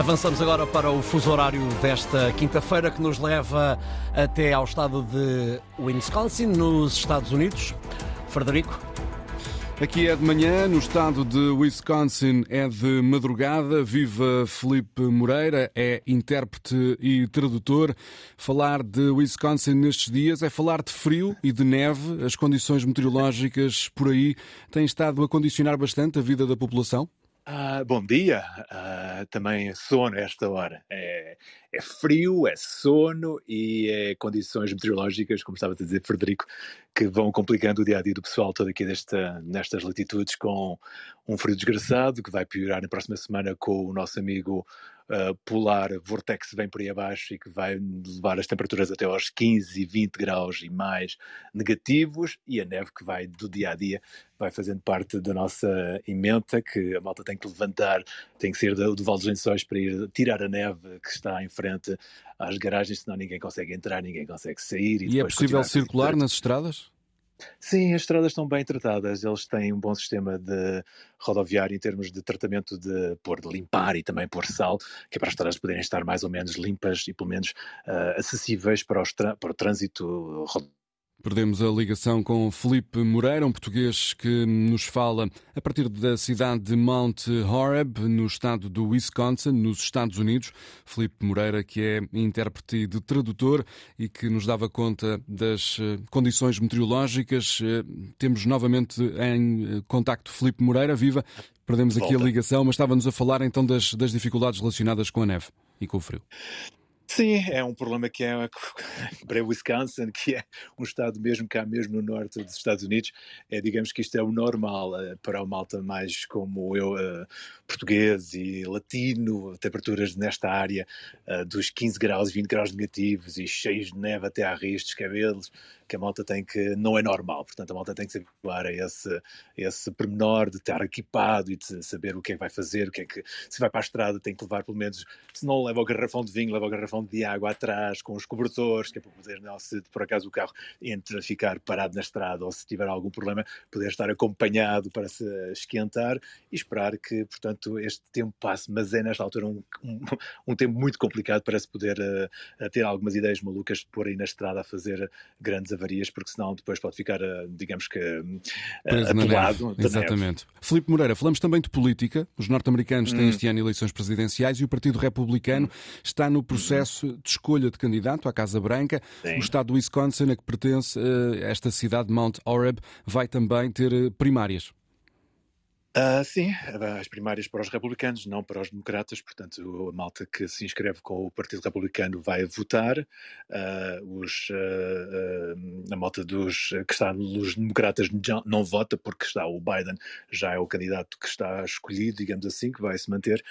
Avançamos agora para o fuso horário desta quinta-feira que nos leva até ao estado de Wisconsin, nos Estados Unidos. Frederico. Aqui é de manhã, no estado de Wisconsin é de madrugada. Viva Felipe Moreira, é intérprete e tradutor. Falar de Wisconsin nestes dias é falar de frio e de neve. As condições meteorológicas por aí têm estado a condicionar bastante a vida da população? Ah, bom dia. Ah, também sono a esta hora. É, é, frio, é sono e é condições meteorológicas, como estava a dizer Frederico, que vão complicando o dia a dia do pessoal todo aqui desta, nestas latitudes com um frio desgraçado que vai piorar na próxima semana com o nosso amigo uh, polar vortex vem por aí abaixo e que vai levar as temperaturas até aos 15 e 20 graus e mais negativos e a neve que vai do dia a dia vai fazendo parte da nossa emenda que a malta tem que levantar, tem que sair do, do Val dos Lençóis para ir tirar a neve que está em frente às garagens, senão ninguém consegue entrar, ninguém consegue sair. E, e é possível circular nas estradas? Sim, as estradas estão bem tratadas. Eles têm um bom sistema de rodoviário em termos de tratamento de pôr de limpar e também pôr sal, que é para as estradas poderem estar mais ou menos limpas e pelo menos uh, acessíveis para, para o trânsito rodoviário Perdemos a ligação com Felipe Moreira, um português que nos fala a partir da cidade de Mount Horeb, no estado do Wisconsin, nos Estados Unidos. Felipe Moreira, que é intérprete de tradutor e que nos dava conta das eh, condições meteorológicas. Eh, temos novamente em eh, contacto Felipe Moreira, viva. Perdemos aqui Volta. a ligação, mas estava-nos a falar então das, das dificuldades relacionadas com a neve e com o frio. Sim, é um problema que é para Wisconsin, que é um estado mesmo cá mesmo no norte dos Estados Unidos, é digamos que isto é o normal uh, para o malta mais como eu, uh, português e latino, temperaturas nesta área uh, dos 15 graus, 20 graus negativos e cheios de neve até a riscos cabelos, que a malta tem que, não é normal, portanto a malta tem que se habituar a esse, esse pormenor de estar equipado e de saber o que é que vai fazer, o que é que, se vai para a estrada tem que levar pelo menos, se não leva o garrafão de vinho, leva o garrafão de água atrás, com os cobertores, que é para poder, não, se por acaso o carro entra a ficar parado na estrada ou se tiver algum problema, poder estar acompanhado para se esquentar e esperar que, portanto, este tempo passe, mas é nesta altura um, um, um tempo muito complicado para se poder uh, ter algumas ideias malucas de pôr aí na estrada a fazer grandes avarias, porque senão depois pode ficar, uh, digamos que, uh, atolado. Exatamente. Neve. Filipe Moreira, falamos também de política. Os norte-americanos têm hum. este ano eleições presidenciais e o Partido Republicano hum. está no processo de escolha de candidato à Casa Branca. Sim. O estado do Wisconsin, a que pertence esta cidade, Mount Oreb, vai também ter primárias. Uh, sim, as primárias para os republicanos, não para os democratas, portanto, a malta que se inscreve com o Partido Republicano vai votar, uh, os, uh, a malta dos, que está nos democratas não, não vota, porque está o Biden, já é o candidato que está escolhido, digamos assim, que vai se manter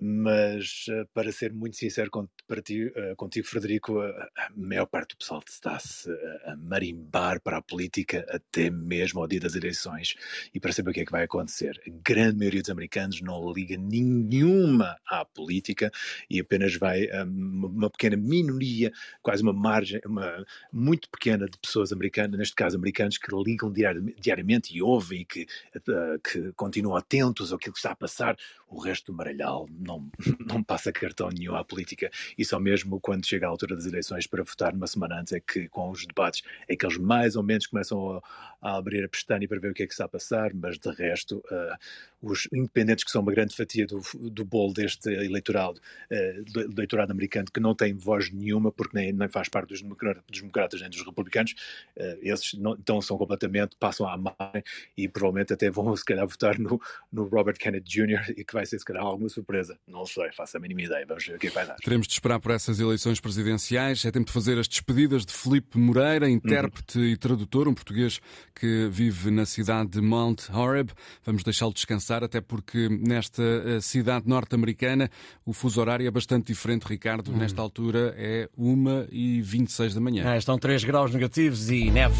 mas eh, para ser muito sincero para ti, eh, contigo, Frederico, a maior parte do pessoal está-se a marimbar para a política até mesmo ao dia das eleições e para saber o que é que vai acontecer. A grande maioria dos americanos não liga nenhuma à política e apenas vai uma pequena minoria, quase uma margem, uma muito pequena de pessoas americanas, neste caso americanos, que ligam diariamente e ouvem e que, eh, que continuam atentos ao que está a passar. O resto do maralhal não, não passa cartão nenhum à política e só mesmo quando chega a altura das eleições para votar numa semana antes é que com os debates é que eles mais ou menos começam a, a abrir a pestana para ver o que é que está a passar, mas de resto uh, os independentes que são uma grande fatia do, do bolo deste eleitoral, uh, do eleitorado americano que não tem voz nenhuma porque nem, nem faz parte dos, dos democratas nem dos republicanos, uh, esses não, então são completamente, passam à margem e provavelmente até vão se calhar votar no, no Robert Kennedy Jr. e que vai ser se calhar alguma surpresa não sei, faço a mínima ideia. Vamos ver o que é que vai dar. Teremos de esperar por essas eleições presidenciais. É tempo de fazer as despedidas de Felipe Moreira, intérprete uhum. e tradutor, um português que vive na cidade de Mount Horeb. Vamos deixá-lo descansar, até porque nesta eh, cidade norte-americana o fuso horário é bastante diferente, Ricardo. Uhum. Nesta altura é 1 e 26 da manhã. Ah, estão 3 graus negativos e neve.